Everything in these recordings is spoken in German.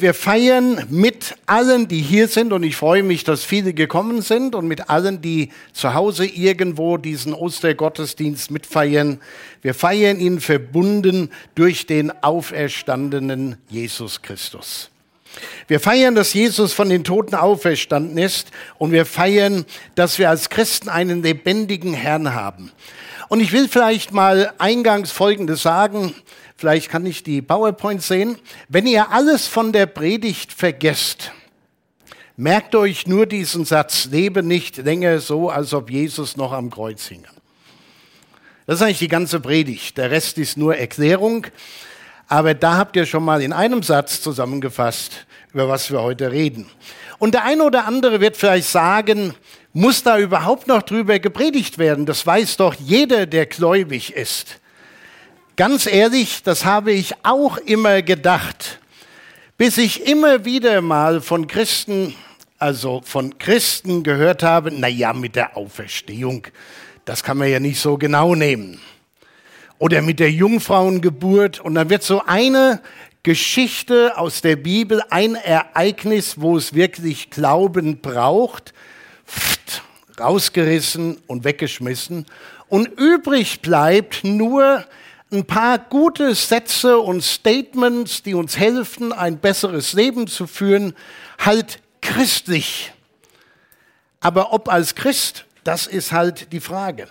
Wir feiern mit allen, die hier sind, und ich freue mich, dass viele gekommen sind, und mit allen, die zu Hause irgendwo diesen Ostergottesdienst mitfeiern. Wir feiern ihn verbunden durch den auferstandenen Jesus Christus. Wir feiern, dass Jesus von den Toten auferstanden ist, und wir feiern, dass wir als Christen einen lebendigen Herrn haben. Und ich will vielleicht mal eingangs Folgendes sagen. Vielleicht kann ich die PowerPoint sehen. Wenn ihr alles von der Predigt vergesst, merkt euch nur diesen Satz, lebe nicht länger so, als ob Jesus noch am Kreuz hinge. Das ist eigentlich die ganze Predigt. Der Rest ist nur Erklärung. Aber da habt ihr schon mal in einem Satz zusammengefasst, über was wir heute reden. Und der eine oder andere wird vielleicht sagen, muss da überhaupt noch drüber gepredigt werden? Das weiß doch jeder, der gläubig ist. Ganz ehrlich, das habe ich auch immer gedacht, bis ich immer wieder mal von Christen, also von Christen gehört habe, na ja, mit der Auferstehung, das kann man ja nicht so genau nehmen. Oder mit der Jungfrauengeburt und dann wird so eine Geschichte aus der Bibel, ein Ereignis, wo es wirklich Glauben braucht, rausgerissen und weggeschmissen. Und übrig bleibt nur ein paar gute Sätze und Statements, die uns helfen, ein besseres Leben zu führen, halt christlich. Aber ob als Christ, das ist halt die Frage.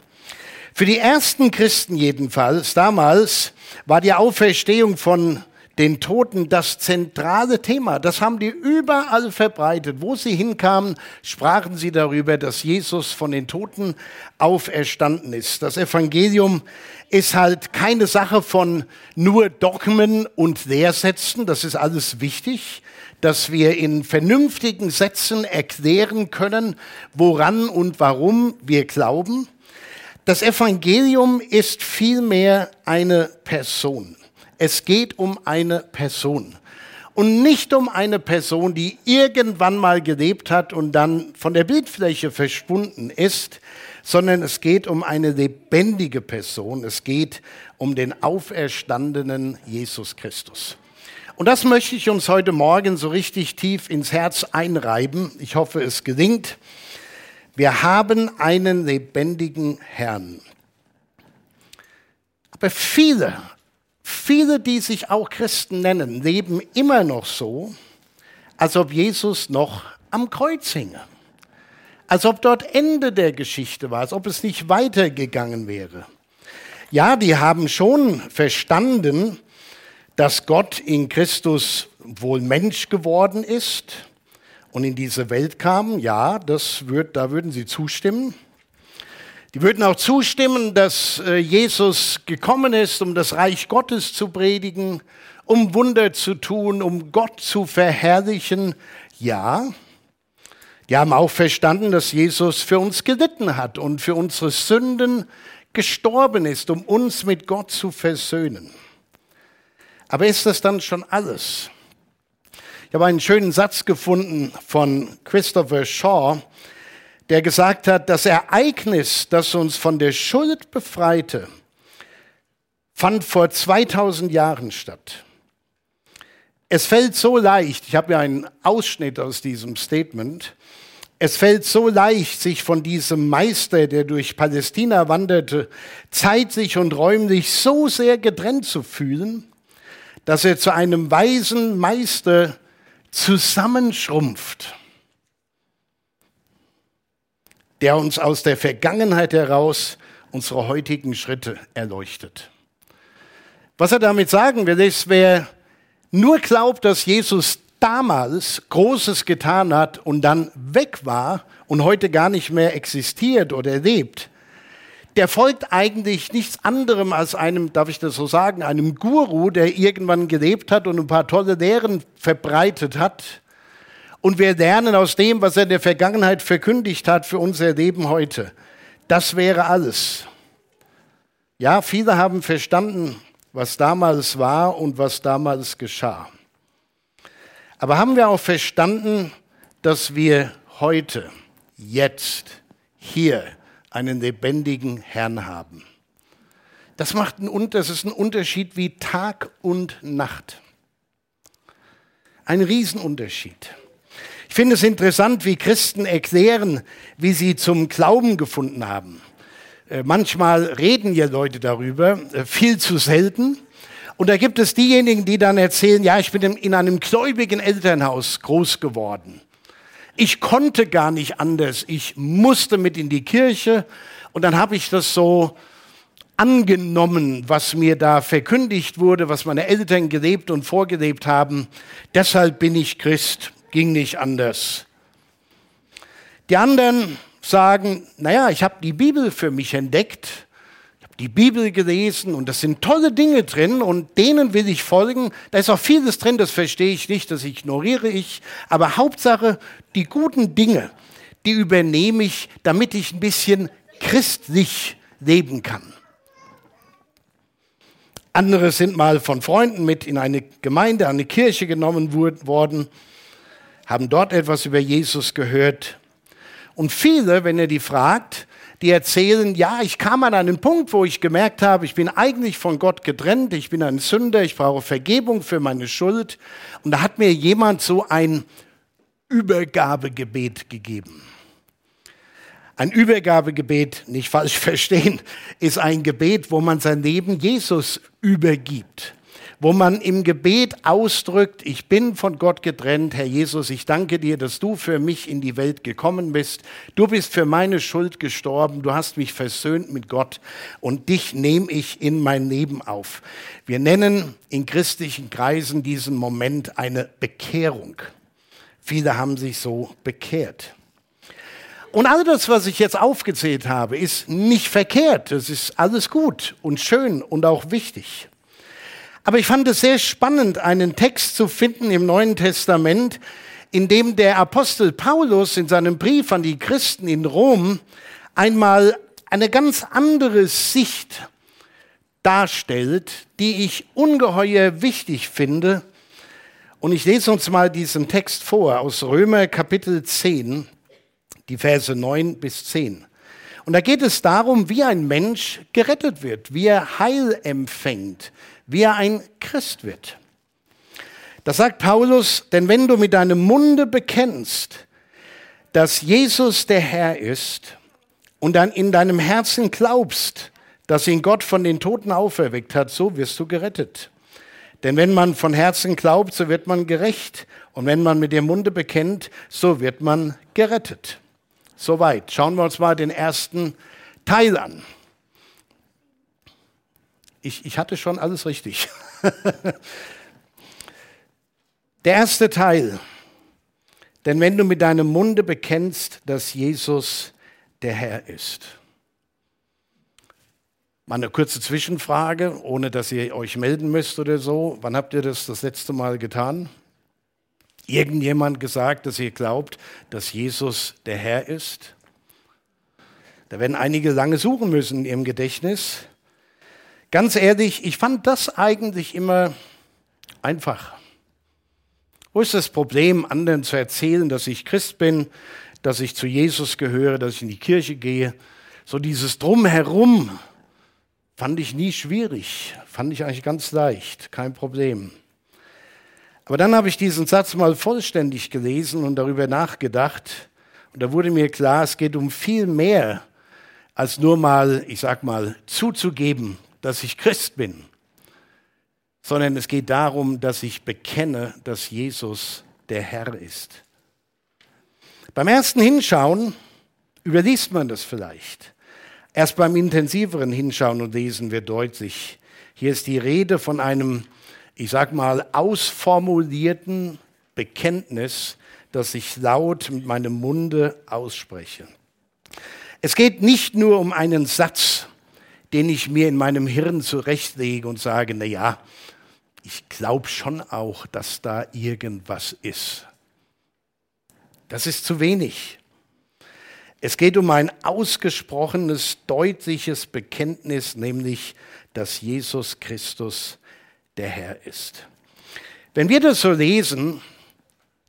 Für die ersten Christen jedenfalls, damals, war die Auferstehung von den Toten das zentrale Thema. Das haben die überall verbreitet. Wo sie hinkamen, sprachen sie darüber, dass Jesus von den Toten auferstanden ist. Das Evangelium ist halt keine Sache von nur Dogmen und Lehrsätzen. Das ist alles wichtig, dass wir in vernünftigen Sätzen erklären können, woran und warum wir glauben. Das Evangelium ist vielmehr eine Person. Es geht um eine Person. Und nicht um eine Person, die irgendwann mal gelebt hat und dann von der Bildfläche verschwunden ist, sondern es geht um eine lebendige Person. Es geht um den auferstandenen Jesus Christus. Und das möchte ich uns heute Morgen so richtig tief ins Herz einreiben. Ich hoffe, es gelingt. Wir haben einen lebendigen Herrn. Aber viele Viele, die sich auch Christen nennen, leben immer noch so, als ob Jesus noch am Kreuz hinge. Als ob dort Ende der Geschichte war, als ob es nicht weitergegangen wäre. Ja, die haben schon verstanden, dass Gott in Christus wohl Mensch geworden ist und in diese Welt kam. Ja, das wird, da würden sie zustimmen. Die würden auch zustimmen, dass äh, Jesus gekommen ist, um das Reich Gottes zu predigen, um Wunder zu tun, um Gott zu verherrlichen. Ja, die haben auch verstanden, dass Jesus für uns gelitten hat und für unsere Sünden gestorben ist, um uns mit Gott zu versöhnen. Aber ist das dann schon alles? Ich habe einen schönen Satz gefunden von Christopher Shaw, der gesagt hat, das Ereignis, das uns von der Schuld befreite, fand vor 2000 Jahren statt. Es fällt so leicht, ich habe ja einen Ausschnitt aus diesem Statement, es fällt so leicht, sich von diesem Meister, der durch Palästina wanderte, zeitlich und räumlich so sehr getrennt zu fühlen, dass er zu einem weisen Meister zusammenschrumpft der uns aus der Vergangenheit heraus unsere heutigen Schritte erleuchtet. Was er damit sagen will, ist, wer nur glaubt, dass Jesus damals Großes getan hat und dann weg war und heute gar nicht mehr existiert oder lebt, der folgt eigentlich nichts anderem als einem, darf ich das so sagen, einem Guru, der irgendwann gelebt hat und ein paar tolle Lehren verbreitet hat und wir lernen aus dem, was er in der Vergangenheit verkündigt hat für unser Leben heute. Das wäre alles. Ja, viele haben verstanden, was damals war und was damals geschah. Aber haben wir auch verstanden, dass wir heute, jetzt, hier einen lebendigen Herrn haben? Das macht einen, das ist ein Unterschied wie Tag und Nacht. Ein Riesenunterschied. Ich finde es interessant, wie Christen erklären, wie sie zum Glauben gefunden haben. Äh, manchmal reden ja Leute darüber, äh, viel zu selten. Und da gibt es diejenigen, die dann erzählen, ja, ich bin in einem gläubigen Elternhaus groß geworden. Ich konnte gar nicht anders. Ich musste mit in die Kirche und dann habe ich das so angenommen, was mir da verkündigt wurde, was meine Eltern gelebt und vorgelebt haben. Deshalb bin ich Christ, ging nicht anders. Die anderen sagen, naja, ich habe die Bibel für mich entdeckt die Bibel gelesen und das sind tolle Dinge drin und denen will ich folgen. Da ist auch vieles drin, das verstehe ich nicht, das ignoriere ich. Aber Hauptsache, die guten Dinge, die übernehme ich, damit ich ein bisschen christlich leben kann. Andere sind mal von Freunden mit in eine Gemeinde, eine Kirche genommen worden, haben dort etwas über Jesus gehört. Und viele, wenn ihr die fragt, die erzählen, ja, ich kam an einen Punkt, wo ich gemerkt habe, ich bin eigentlich von Gott getrennt, ich bin ein Sünder, ich brauche Vergebung für meine Schuld. Und da hat mir jemand so ein Übergabegebet gegeben. Ein Übergabegebet, nicht falsch verstehen, ist ein Gebet, wo man sein Leben Jesus übergibt wo man im Gebet ausdrückt, ich bin von Gott getrennt, Herr Jesus, ich danke dir, dass du für mich in die Welt gekommen bist. Du bist für meine Schuld gestorben, du hast mich versöhnt mit Gott und dich nehme ich in mein Leben auf. Wir nennen in christlichen Kreisen diesen Moment eine Bekehrung. Viele haben sich so bekehrt. Und all das, was ich jetzt aufgezählt habe, ist nicht verkehrt. Es ist alles gut und schön und auch wichtig. Aber ich fand es sehr spannend, einen Text zu finden im Neuen Testament, in dem der Apostel Paulus in seinem Brief an die Christen in Rom einmal eine ganz andere Sicht darstellt, die ich ungeheuer wichtig finde. Und ich lese uns mal diesen Text vor aus Römer Kapitel 10, die Verse 9 bis 10. Und da geht es darum, wie ein Mensch gerettet wird, wie er Heil empfängt, wie er ein Christ wird. Das sagt Paulus, denn wenn du mit deinem Munde bekennst, dass Jesus der Herr ist und dann in deinem Herzen glaubst, dass ihn Gott von den Toten auferweckt hat, so wirst du gerettet. Denn wenn man von Herzen glaubt, so wird man gerecht. Und wenn man mit dem Munde bekennt, so wird man gerettet. Soweit. Schauen wir uns mal den ersten Teil an ich, ich hatte schon alles richtig. Der erste Teil. Denn wenn du mit deinem Munde bekennst, dass Jesus der Herr ist. Mal eine kurze Zwischenfrage, ohne dass ihr euch melden müsst oder so. Wann habt ihr das das letzte Mal getan? Irgendjemand gesagt, dass ihr glaubt, dass Jesus der Herr ist? Da werden einige lange suchen müssen in ihrem Gedächtnis. Ganz ehrlich, ich fand das eigentlich immer einfach. Wo ist das Problem, anderen zu erzählen, dass ich Christ bin, dass ich zu Jesus gehöre, dass ich in die Kirche gehe? So dieses Drumherum fand ich nie schwierig, fand ich eigentlich ganz leicht, kein Problem. Aber dann habe ich diesen Satz mal vollständig gelesen und darüber nachgedacht. Und da wurde mir klar, es geht um viel mehr als nur mal, ich sag mal, zuzugeben, dass ich Christ bin, sondern es geht darum, dass ich bekenne, dass Jesus der Herr ist. Beim ersten Hinschauen überliest man das vielleicht. Erst beim intensiveren Hinschauen und Lesen wird deutlich, hier ist die Rede von einem, ich sag mal, ausformulierten Bekenntnis, das ich laut mit meinem Munde ausspreche. Es geht nicht nur um einen Satz, den ich mir in meinem Hirn zurechtlege und sage, na ja, ich glaube schon auch, dass da irgendwas ist. Das ist zu wenig. Es geht um ein ausgesprochenes, deutliches Bekenntnis, nämlich, dass Jesus Christus der Herr ist. Wenn wir das so lesen,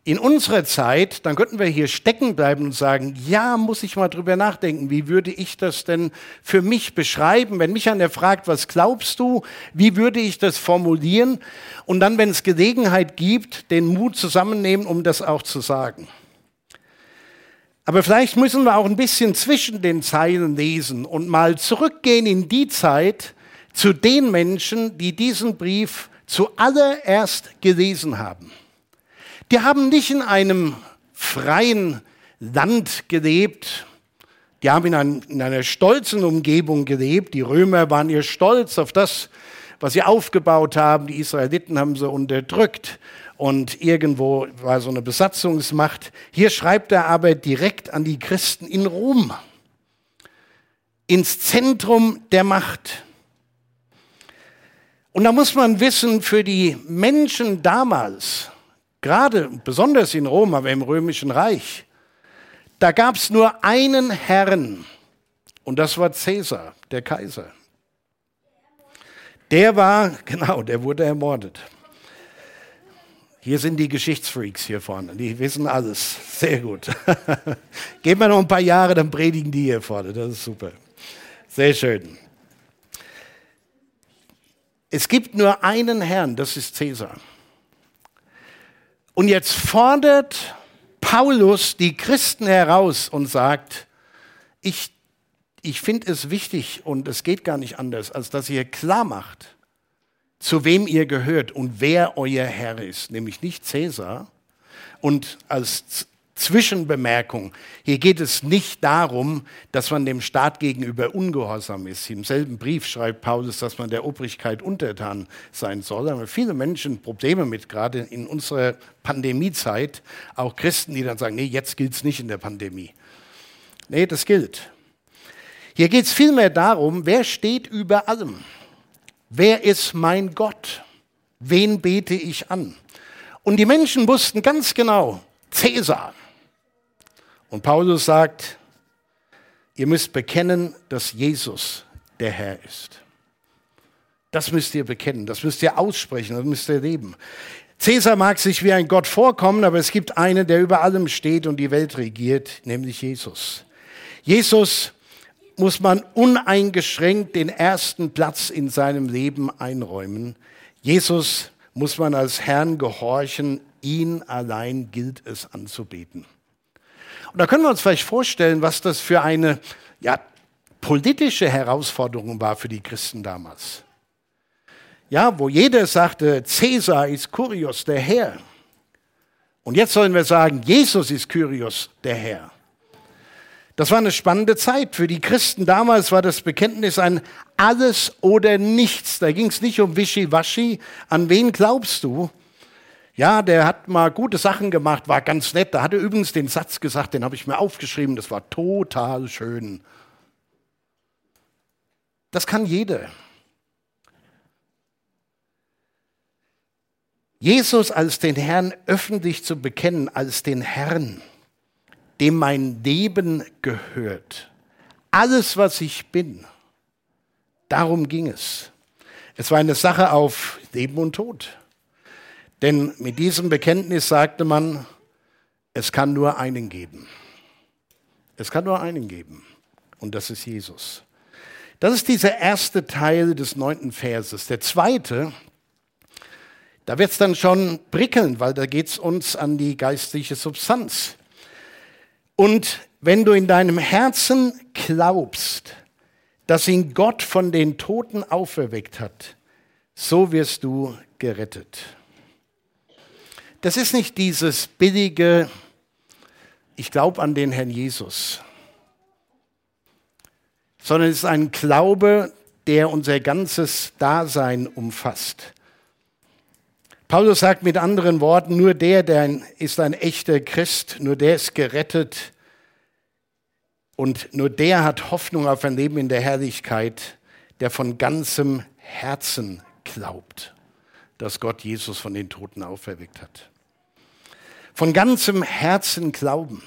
in unserer Zeit, dann könnten wir hier stecken bleiben und sagen, ja, muss ich mal drüber nachdenken, wie würde ich das denn für mich beschreiben? Wenn mich einer fragt, was glaubst du, wie würde ich das formulieren? Und dann, wenn es Gelegenheit gibt, den Mut zusammennehmen, um das auch zu sagen. Aber vielleicht müssen wir auch ein bisschen zwischen den Zeilen lesen und mal zurückgehen in die Zeit zu den Menschen, die diesen Brief zuallererst gelesen haben. Die haben nicht in einem freien Land gelebt. Die haben in, ein, in einer stolzen Umgebung gelebt. Die Römer waren ihr stolz auf das, was sie aufgebaut haben. Die Israeliten haben sie unterdrückt und irgendwo war so eine Besatzungsmacht. Hier schreibt er aber direkt an die Christen in Rom, ins Zentrum der Macht. Und da muss man wissen, für die Menschen damals, gerade besonders in Rom, aber im römischen Reich, da gab es nur einen Herrn und das war Caesar, der Kaiser. Der war, genau, der wurde ermordet. Hier sind die Geschichtsfreaks hier vorne, die wissen alles. Sehr gut. Geben wir noch ein paar Jahre, dann predigen die hier vorne. Das ist super. Sehr schön. Es gibt nur einen Herrn, das ist Caesar. Und jetzt fordert Paulus die Christen heraus und sagt, ich, ich finde es wichtig und es geht gar nicht anders, als dass ihr klar macht, zu wem ihr gehört und wer euer Herr ist, nämlich nicht Cäsar. Und als Zwischenbemerkung. Hier geht es nicht darum, dass man dem Staat gegenüber ungehorsam ist. Im selben Brief schreibt Paulus, dass man der Obrigkeit untertan sein soll. Da haben viele Menschen Probleme mit, gerade in unserer Pandemiezeit. Auch Christen, die dann sagen, nee, jetzt gilt es nicht in der Pandemie. Nee, das gilt. Hier geht es vielmehr darum, wer steht über allem? Wer ist mein Gott? Wen bete ich an? Und die Menschen wussten ganz genau, Cäsar. Und Paulus sagt, ihr müsst bekennen, dass Jesus der Herr ist. Das müsst ihr bekennen, das müsst ihr aussprechen, das müsst ihr leben. Cäsar mag sich wie ein Gott vorkommen, aber es gibt einen, der über allem steht und die Welt regiert, nämlich Jesus. Jesus muss man uneingeschränkt den ersten Platz in seinem Leben einräumen. Jesus muss man als Herrn gehorchen, ihn allein gilt es anzubeten. Und da können wir uns vielleicht vorstellen, was das für eine ja, politische Herausforderung war für die Christen damals. Ja, wo jeder sagte, Cäsar ist Kyrios, der Herr. Und jetzt sollen wir sagen, Jesus ist Kyrios, der Herr. Das war eine spannende Zeit. Für die Christen damals war das Bekenntnis ein Alles oder Nichts. Da ging es nicht um Wischiwaschi. An wen glaubst du? Ja, der hat mal gute Sachen gemacht, war ganz nett. Da hat er übrigens den Satz gesagt, den habe ich mir aufgeschrieben, das war total schön. Das kann jeder. Jesus als den Herrn öffentlich zu bekennen, als den Herrn, dem mein Leben gehört. Alles, was ich bin, darum ging es. Es war eine Sache auf Leben und Tod. Denn mit diesem Bekenntnis sagte man, es kann nur einen geben. Es kann nur einen geben. Und das ist Jesus. Das ist dieser erste Teil des neunten Verses. Der zweite, da wird es dann schon prickeln, weil da geht es uns an die geistliche Substanz. Und wenn du in deinem Herzen glaubst, dass ihn Gott von den Toten auferweckt hat, so wirst du gerettet. Das ist nicht dieses billige, ich glaube an den Herrn Jesus, sondern es ist ein Glaube, der unser ganzes Dasein umfasst. Paulus sagt mit anderen Worten, nur der, der ist ein echter Christ, nur der ist gerettet und nur der hat Hoffnung auf ein Leben in der Herrlichkeit, der von ganzem Herzen glaubt dass Gott Jesus von den Toten auferweckt hat. Von ganzem Herzen glauben.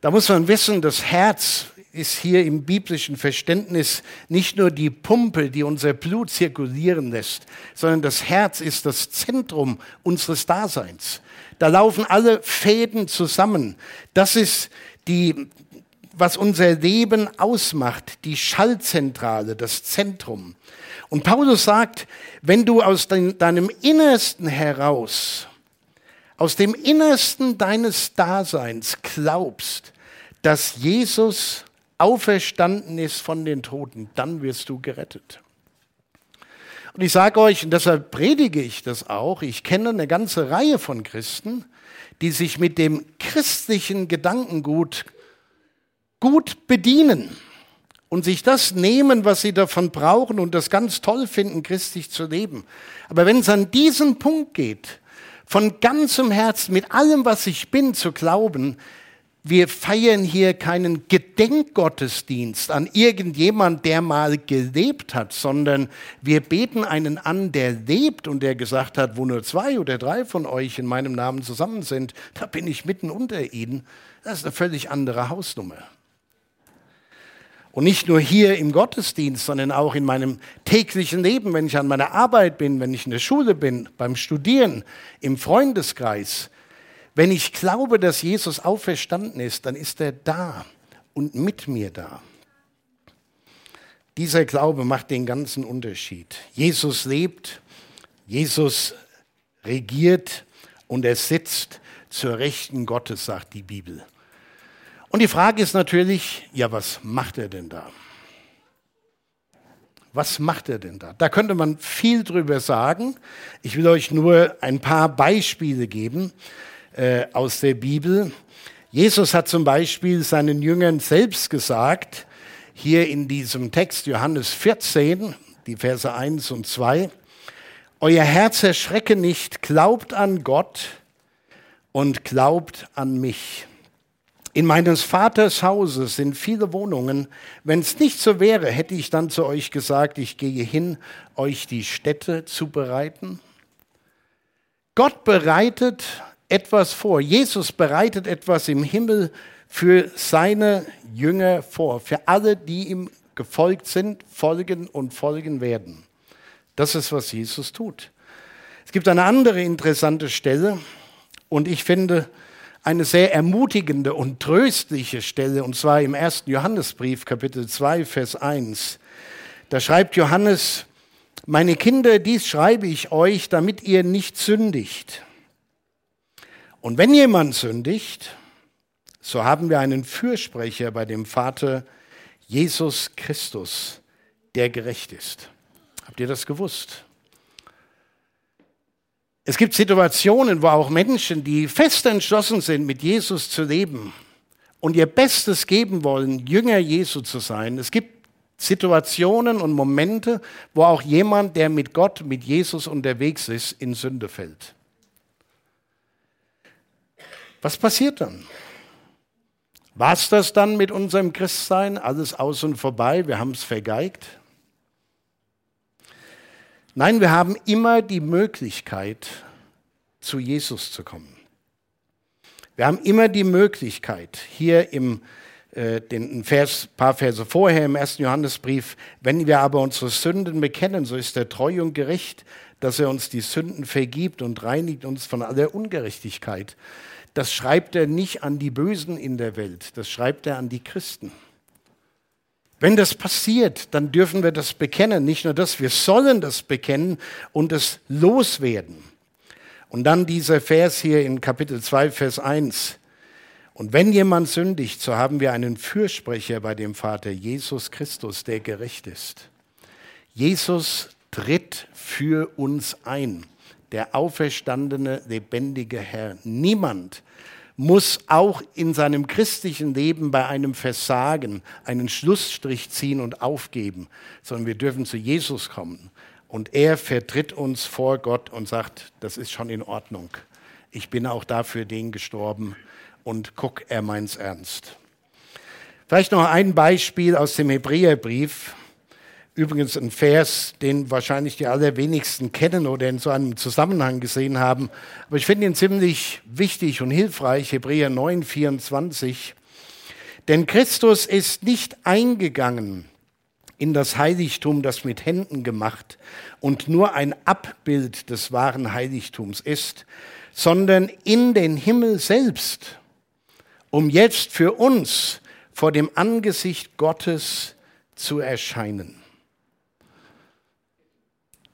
Da muss man wissen, das Herz ist hier im biblischen Verständnis nicht nur die Pumpe, die unser Blut zirkulieren lässt, sondern das Herz ist das Zentrum unseres Daseins. Da laufen alle Fäden zusammen. Das ist die, was unser Leben ausmacht, die Schallzentrale, das Zentrum. Und Paulus sagt, wenn du aus deinem Innersten heraus, aus dem Innersten deines Daseins glaubst, dass Jesus auferstanden ist von den Toten, dann wirst du gerettet. Und ich sage euch, und deshalb predige ich das auch, ich kenne eine ganze Reihe von Christen, die sich mit dem christlichen Gedankengut gut bedienen und sich das nehmen, was sie davon brauchen und das ganz toll finden, christlich zu leben. Aber wenn es an diesen Punkt geht, von ganzem Herzen, mit allem, was ich bin, zu glauben, wir feiern hier keinen Gedenkgottesdienst an irgendjemand, der mal gelebt hat, sondern wir beten einen an, der lebt und der gesagt hat, wo nur zwei oder drei von euch in meinem Namen zusammen sind, da bin ich mitten unter ihnen. Das ist eine völlig andere Hausnummer. Und nicht nur hier im Gottesdienst, sondern auch in meinem täglichen Leben, wenn ich an meiner Arbeit bin, wenn ich in der Schule bin, beim Studieren, im Freundeskreis. Wenn ich glaube, dass Jesus auferstanden ist, dann ist er da und mit mir da. Dieser Glaube macht den ganzen Unterschied. Jesus lebt, Jesus regiert und er sitzt zur Rechten Gottes, sagt die Bibel. Und die Frage ist natürlich, ja, was macht er denn da? Was macht er denn da? Da könnte man viel drüber sagen. Ich will euch nur ein paar Beispiele geben äh, aus der Bibel. Jesus hat zum Beispiel seinen Jüngern selbst gesagt, hier in diesem Text Johannes 14, die Verse 1 und 2, Euer Herz erschrecke nicht, glaubt an Gott und glaubt an mich. In meines Vaters Hause sind viele Wohnungen. Wenn es nicht so wäre, hätte ich dann zu euch gesagt, ich gehe hin, euch die Städte zu bereiten. Gott bereitet etwas vor. Jesus bereitet etwas im Himmel für seine Jünger vor, für alle, die ihm gefolgt sind, folgen und folgen werden. Das ist, was Jesus tut. Es gibt eine andere interessante Stelle und ich finde eine sehr ermutigende und tröstliche Stelle, und zwar im ersten Johannesbrief, Kapitel 2, Vers 1. Da schreibt Johannes, meine Kinder, dies schreibe ich euch, damit ihr nicht sündigt. Und wenn jemand sündigt, so haben wir einen Fürsprecher bei dem Vater Jesus Christus, der gerecht ist. Habt ihr das gewusst? Es gibt Situationen, wo auch Menschen, die fest entschlossen sind, mit Jesus zu leben und ihr Bestes geben wollen, Jünger Jesu zu sein. Es gibt Situationen und Momente, wo auch jemand, der mit Gott, mit Jesus unterwegs ist, in Sünde fällt. Was passiert dann? War es das dann mit unserem Christsein? Alles aus und vorbei, wir haben es vergeigt? Nein, wir haben immer die Möglichkeit, zu Jesus zu kommen. Wir haben immer die Möglichkeit, hier im äh, den Vers, paar Verse vorher im ersten Johannesbrief, wenn wir aber unsere Sünden bekennen, so ist er treu und gerecht, dass er uns die Sünden vergibt und reinigt uns von aller Ungerechtigkeit das schreibt er nicht an die Bösen in der Welt, das schreibt er an die Christen. Wenn das passiert, dann dürfen wir das bekennen. Nicht nur das, wir sollen das bekennen und es loswerden. Und dann dieser Vers hier in Kapitel 2, Vers 1. Und wenn jemand sündigt, so haben wir einen Fürsprecher bei dem Vater, Jesus Christus, der gerecht ist. Jesus tritt für uns ein, der auferstandene, lebendige Herr. Niemand muss auch in seinem christlichen Leben bei einem Versagen einen Schlussstrich ziehen und aufgeben, sondern wir dürfen zu Jesus kommen. Und er vertritt uns vor Gott und sagt, das ist schon in Ordnung. Ich bin auch dafür den gestorben und guck, er meint's ernst. Vielleicht noch ein Beispiel aus dem Hebräerbrief. Übrigens ein Vers, den wahrscheinlich die allerwenigsten kennen oder in so einem Zusammenhang gesehen haben. Aber ich finde ihn ziemlich wichtig und hilfreich. Hebräer 9, 24. Denn Christus ist nicht eingegangen in das Heiligtum, das mit Händen gemacht und nur ein Abbild des wahren Heiligtums ist, sondern in den Himmel selbst, um jetzt für uns vor dem Angesicht Gottes zu erscheinen.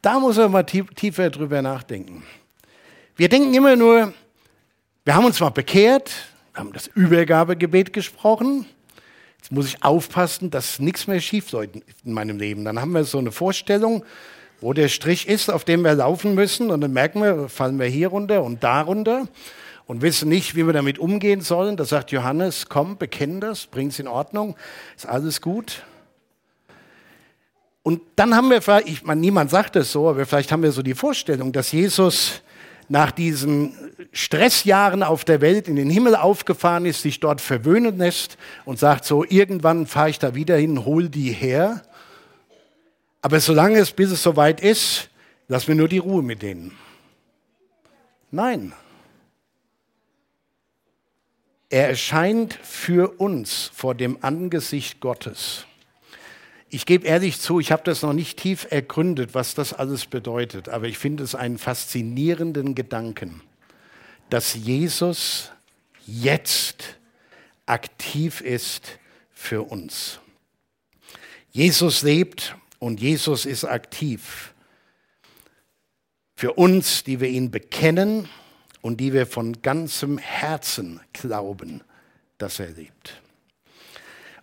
Da muss man mal tiefer drüber nachdenken. Wir denken immer nur, wir haben uns mal bekehrt, haben das Übergabegebet gesprochen. Jetzt muss ich aufpassen, dass nichts mehr schief läuft in meinem Leben. Dann haben wir so eine Vorstellung, wo der Strich ist, auf dem wir laufen müssen. Und dann merken wir, fallen wir hier runter und da runter und wissen nicht, wie wir damit umgehen sollen. Da sagt Johannes, komm, bekenn das, bring es in Ordnung, ist alles gut. Und dann haben wir, ich meine, niemand sagt es so, aber vielleicht haben wir so die Vorstellung, dass Jesus nach diesen Stressjahren auf der Welt in den Himmel aufgefahren ist, sich dort verwöhnen lässt und sagt so, irgendwann fahre ich da wieder hin, hol die her. Aber solange es, bis es soweit ist, lass mir nur die Ruhe mit denen. Nein. Er erscheint für uns vor dem Angesicht Gottes. Ich gebe ehrlich zu, ich habe das noch nicht tief ergründet, was das alles bedeutet, aber ich finde es einen faszinierenden Gedanken, dass Jesus jetzt aktiv ist für uns. Jesus lebt und Jesus ist aktiv. Für uns, die wir ihn bekennen und die wir von ganzem Herzen glauben, dass er lebt.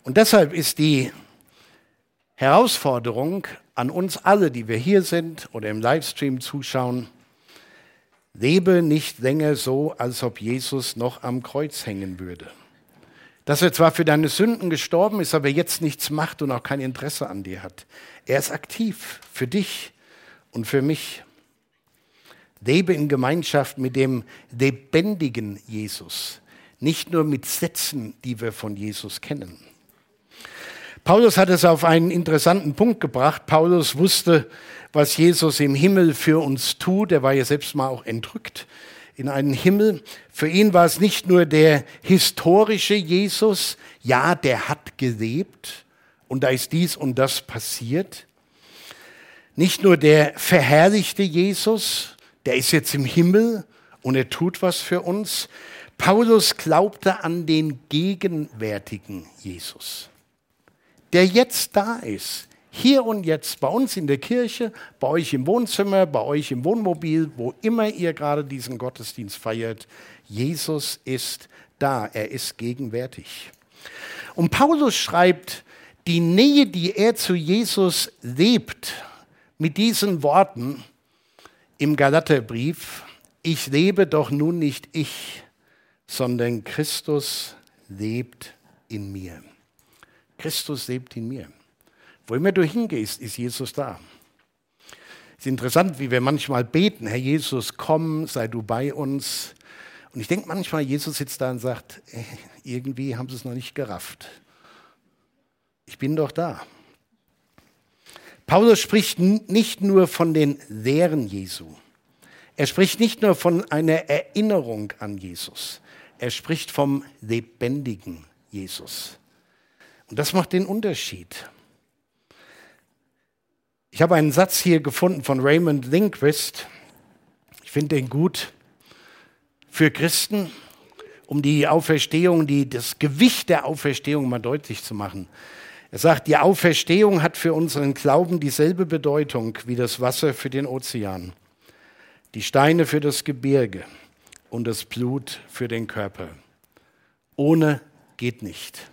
Und deshalb ist die Herausforderung an uns alle, die wir hier sind oder im Livestream zuschauen, lebe nicht länger so, als ob Jesus noch am Kreuz hängen würde. Dass er zwar für deine Sünden gestorben ist, aber jetzt nichts macht und auch kein Interesse an dir hat. Er ist aktiv für dich und für mich. Lebe in Gemeinschaft mit dem lebendigen Jesus, nicht nur mit Sätzen, die wir von Jesus kennen. Paulus hat es auf einen interessanten Punkt gebracht. Paulus wusste, was Jesus im Himmel für uns tut. Er war ja selbst mal auch entrückt in einen Himmel. Für ihn war es nicht nur der historische Jesus, ja, der hat gelebt und da ist dies und das passiert. Nicht nur der verherrlichte Jesus, der ist jetzt im Himmel und er tut was für uns. Paulus glaubte an den gegenwärtigen Jesus der jetzt da ist. Hier und jetzt, bei uns in der Kirche, bei euch im Wohnzimmer, bei euch im Wohnmobil, wo immer ihr gerade diesen Gottesdienst feiert. Jesus ist da, er ist gegenwärtig. Und Paulus schreibt, die Nähe, die er zu Jesus lebt, mit diesen Worten im Galaterbrief, ich lebe doch nun nicht ich, sondern Christus lebt in mir. Christus lebt in mir. Wo immer du hingehst, ist Jesus da. Es ist interessant, wie wir manchmal beten, Herr Jesus, komm, sei du bei uns. Und ich denke manchmal, Jesus sitzt da und sagt, äh, irgendwie haben sie es noch nicht gerafft. Ich bin doch da. Paulus spricht nicht nur von den Lehren Jesu. Er spricht nicht nur von einer Erinnerung an Jesus. Er spricht vom lebendigen Jesus. Und das macht den Unterschied. Ich habe einen Satz hier gefunden von Raymond Linquist. Ich finde den gut für Christen, um die Auferstehung, die, das Gewicht der Auferstehung mal deutlich zu machen. Er sagt, die Auferstehung hat für unseren Glauben dieselbe Bedeutung wie das Wasser für den Ozean, die Steine für das Gebirge und das Blut für den Körper. Ohne geht nicht.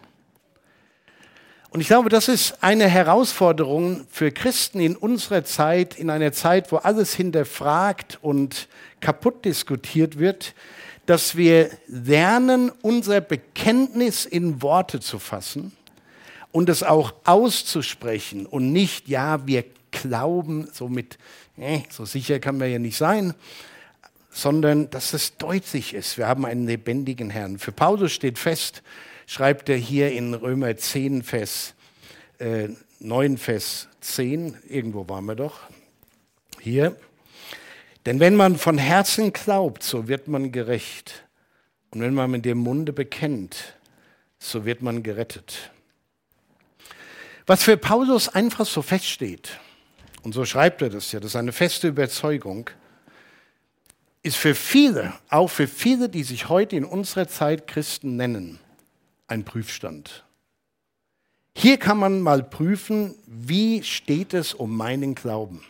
Und ich glaube, das ist eine Herausforderung für Christen in unserer Zeit, in einer Zeit, wo alles hinterfragt und kaputt diskutiert wird, dass wir lernen, unser Bekenntnis in Worte zu fassen und es auch auszusprechen und nicht, ja, wir glauben, so mit, äh, so sicher kann man ja nicht sein, sondern dass es deutlich ist, wir haben einen lebendigen Herrn. Für Paulus steht fest, schreibt er hier in Römer 10, Vers äh, 9, Vers 10, irgendwo waren wir doch, hier. Denn wenn man von Herzen glaubt, so wird man gerecht. Und wenn man mit dem Munde bekennt, so wird man gerettet. Was für Paulus einfach so feststeht, und so schreibt er das ja, das ist eine feste Überzeugung, ist für viele, auch für viele, die sich heute in unserer Zeit Christen nennen, ein Prüfstand. Hier kann man mal prüfen, wie steht es um meinen Glauben.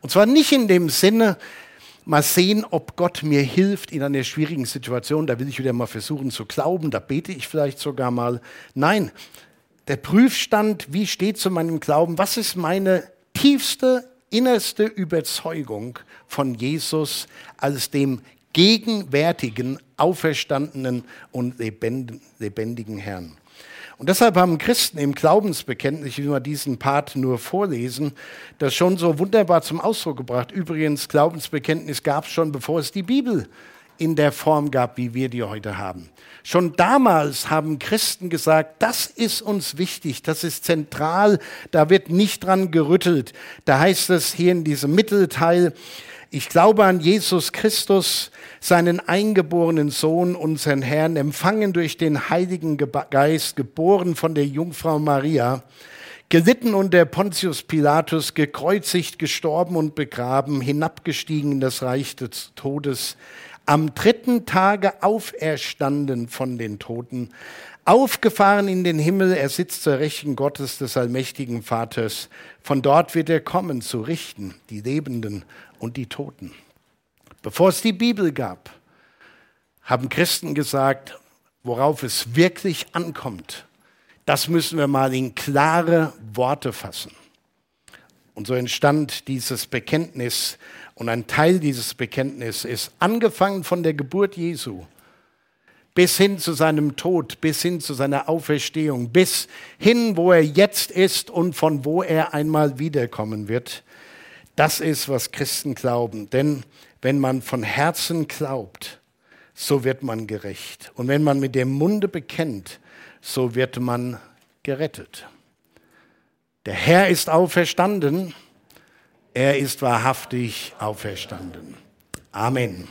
Und zwar nicht in dem Sinne, mal sehen, ob Gott mir hilft in einer schwierigen Situation. Da will ich wieder mal versuchen zu glauben, da bete ich vielleicht sogar mal. Nein, der Prüfstand, wie steht zu meinem Glauben? Was ist meine tiefste, innerste Überzeugung von Jesus als dem gegenwärtigen, auferstandenen und lebendigen Herrn? Und deshalb haben Christen im Glaubensbekenntnis, ich will mal diesen Part nur vorlesen, das schon so wunderbar zum Ausdruck gebracht. Übrigens, Glaubensbekenntnis gab es schon, bevor es die Bibel in der Form gab, wie wir die heute haben. Schon damals haben Christen gesagt, das ist uns wichtig, das ist zentral, da wird nicht dran gerüttelt. Da heißt es hier in diesem Mittelteil, ich glaube an Jesus Christus, seinen eingeborenen Sohn, unseren Herrn, empfangen durch den Heiligen Geist, geboren von der Jungfrau Maria, gelitten unter Pontius Pilatus, gekreuzigt, gestorben und begraben, hinabgestiegen in das Reich des Todes, am dritten Tage auferstanden von den Toten, aufgefahren in den Himmel, er sitzt zur Rechten Gottes des allmächtigen Vaters. Von dort wird er kommen zu richten, die Lebenden und die Toten. Bevor es die Bibel gab, haben Christen gesagt, worauf es wirklich ankommt, das müssen wir mal in klare Worte fassen. Und so entstand dieses Bekenntnis und ein Teil dieses Bekenntnisses ist angefangen von der Geburt Jesu bis hin zu seinem Tod, bis hin zu seiner Auferstehung, bis hin, wo er jetzt ist und von wo er einmal wiederkommen wird. Das ist, was Christen glauben. Denn wenn man von Herzen glaubt, so wird man gerecht. Und wenn man mit dem Munde bekennt, so wird man gerettet. Der Herr ist auferstanden. Er ist wahrhaftig auferstanden. Amen.